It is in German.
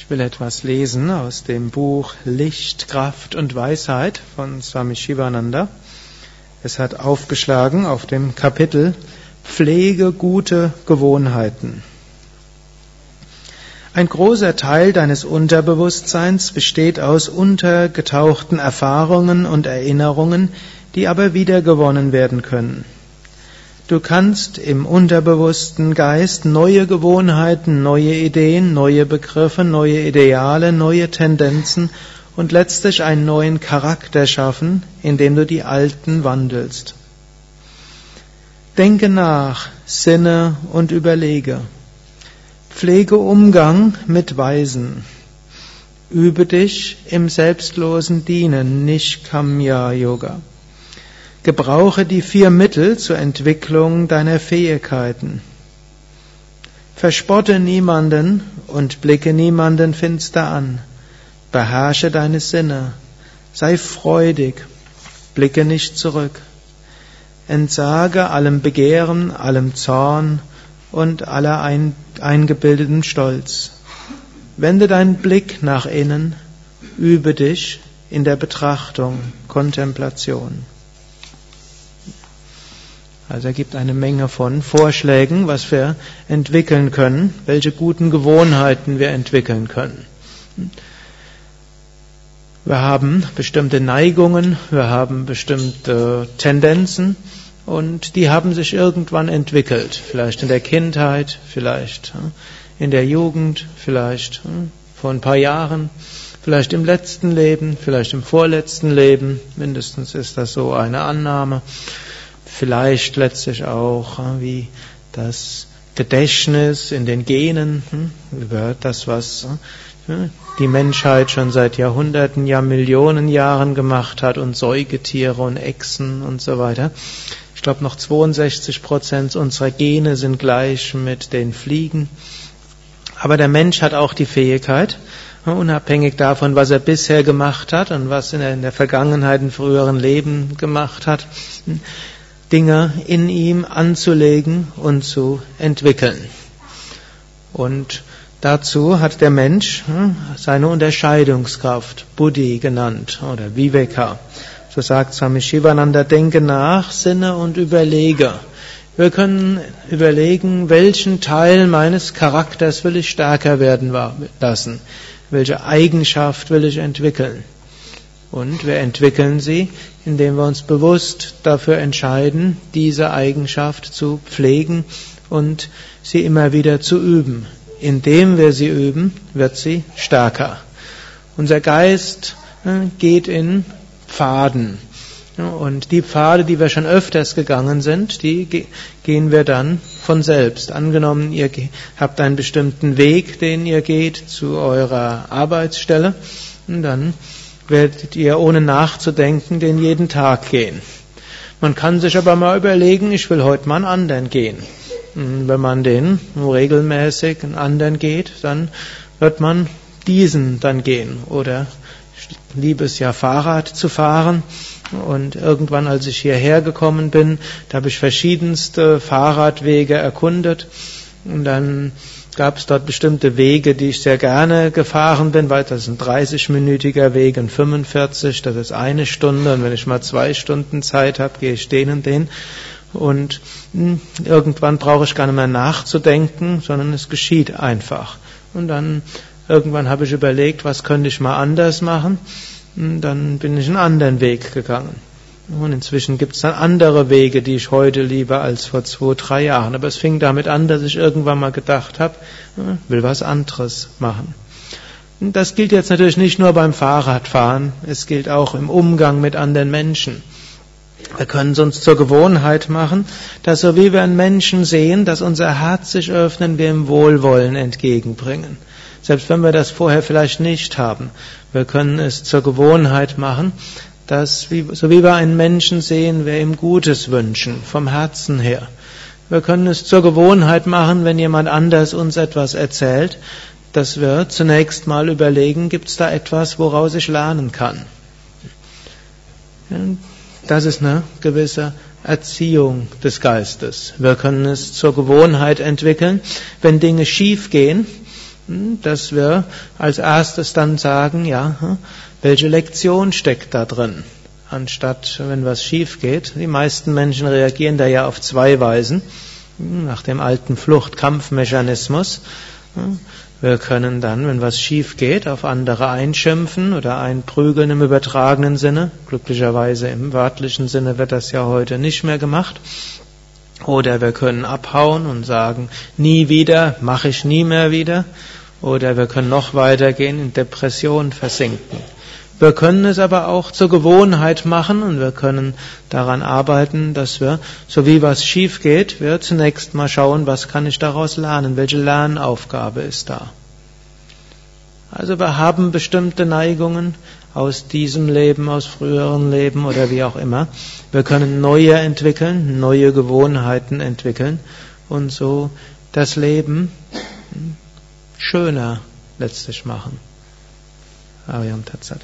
Ich will etwas lesen aus dem Buch Licht, Kraft und Weisheit von Swami Shivananda. Es hat aufgeschlagen auf dem Kapitel Pflege gute Gewohnheiten. Ein großer Teil deines Unterbewusstseins besteht aus untergetauchten Erfahrungen und Erinnerungen, die aber wiedergewonnen werden können. Du kannst im unterbewussten Geist neue Gewohnheiten, neue Ideen, neue Begriffe, neue Ideale, neue Tendenzen und letztlich einen neuen Charakter schaffen, indem du die alten wandelst. Denke nach, sinne und überlege. Pflege Umgang mit Weisen. Übe dich im selbstlosen Dienen, nicht Kamya Yoga. Gebrauche die vier Mittel zur Entwicklung deiner Fähigkeiten. Verspotte niemanden und blicke niemanden finster an. Beherrsche deine Sinne. Sei freudig. Blicke nicht zurück. Entsage allem Begehren, allem Zorn und aller ein, eingebildeten Stolz. Wende deinen Blick nach innen. Übe dich in der Betrachtung, Kontemplation. Also er gibt eine Menge von Vorschlägen, was wir entwickeln können, welche guten Gewohnheiten wir entwickeln können. Wir haben bestimmte Neigungen, wir haben bestimmte Tendenzen und die haben sich irgendwann entwickelt. Vielleicht in der Kindheit, vielleicht in der Jugend, vielleicht vor ein paar Jahren, vielleicht im letzten Leben, vielleicht im vorletzten Leben. Mindestens ist das so eine Annahme vielleicht letztlich auch äh, wie das Gedächtnis in den Genen, hm, über das, was äh, die Menschheit schon seit Jahrhunderten, ja Millionen Jahren gemacht hat und Säugetiere und Echsen und so weiter. Ich glaube, noch 62 Prozent unserer Gene sind gleich mit den Fliegen. Aber der Mensch hat auch die Fähigkeit, äh, unabhängig davon, was er bisher gemacht hat und was er in der Vergangenheit, in früheren Leben gemacht hat, hm, Dinge in ihm anzulegen und zu entwickeln. Und dazu hat der Mensch hm, seine Unterscheidungskraft, Buddhi genannt oder Viveka. So sagt Swami Shivananda, denke nach, sinne und überlege. Wir können überlegen, welchen Teil meines Charakters will ich stärker werden lassen, welche Eigenschaft will ich entwickeln. Und wir entwickeln sie, indem wir uns bewusst dafür entscheiden, diese Eigenschaft zu pflegen und sie immer wieder zu üben. Indem wir sie üben, wird sie stärker. Unser Geist äh, geht in Pfaden. Und die Pfade, die wir schon öfters gegangen sind, die gehen wir dann von selbst. Angenommen, ihr habt einen bestimmten Weg, den ihr geht zu eurer Arbeitsstelle, dann werdet ihr ohne nachzudenken den jeden Tag gehen. Man kann sich aber mal überlegen, ich will heute mal einen anderen gehen. Und wenn man den regelmäßig einen anderen geht, dann wird man diesen dann gehen. Oder ich liebe es ja Fahrrad zu fahren. Und irgendwann, als ich hierher gekommen bin, da habe ich verschiedenste Fahrradwege erkundet. Und dann gab es dort bestimmte Wege, die ich sehr gerne gefahren bin, weil das ist ein 30-minütiger Weg, ein 45, das ist eine Stunde und wenn ich mal zwei Stunden Zeit habe, gehe ich den und den und hm, irgendwann brauche ich gar nicht mehr nachzudenken, sondern es geschieht einfach. Und dann irgendwann habe ich überlegt, was könnte ich mal anders machen und dann bin ich einen anderen Weg gegangen. Und inzwischen gibt es dann andere Wege, die ich heute liebe als vor zwei, drei Jahren. Aber es fing damit an, dass ich irgendwann mal gedacht habe, will was anderes machen. Das gilt jetzt natürlich nicht nur beim Fahrradfahren, es gilt auch im Umgang mit anderen Menschen. Wir können es uns zur Gewohnheit machen, dass so wie wir einen Menschen sehen, dass unser Herz sich öffnen, wir ihm Wohlwollen entgegenbringen. Selbst wenn wir das vorher vielleicht nicht haben. Wir können es zur Gewohnheit machen, dass, so wie wir einen Menschen sehen, wir ihm Gutes wünschen, vom Herzen her. Wir können es zur Gewohnheit machen, wenn jemand anders uns etwas erzählt, dass wir zunächst mal überlegen, gibt es da etwas, woraus ich lernen kann. Das ist eine gewisse Erziehung des Geistes. Wir können es zur Gewohnheit entwickeln, wenn Dinge schief gehen, hm, dass wir als erstes dann sagen, ja, hm, welche Lektion steckt da drin? Anstatt, wenn was schief geht. Die meisten Menschen reagieren da ja auf zwei Weisen. Hm, nach dem alten Flucht-Kampfmechanismus. Wir können dann, wenn was schief geht, auf andere einschimpfen oder einprügeln im übertragenen Sinne. Glücklicherweise im wörtlichen Sinne wird das ja heute nicht mehr gemacht. Oder wir können abhauen und sagen, nie wieder, mache ich nie mehr wieder. Oder wir können noch weitergehen, in Depression versinken. Wir können es aber auch zur Gewohnheit machen und wir können daran arbeiten, dass wir, so wie was schief geht, wir zunächst mal schauen, was kann ich daraus lernen, welche Lernaufgabe ist da. Also wir haben bestimmte Neigungen aus diesem Leben, aus früheren Leben oder wie auch immer. Wir können neue entwickeln, neue Gewohnheiten entwickeln und so das Leben schöner letztlich machen. Ariam Tatsat.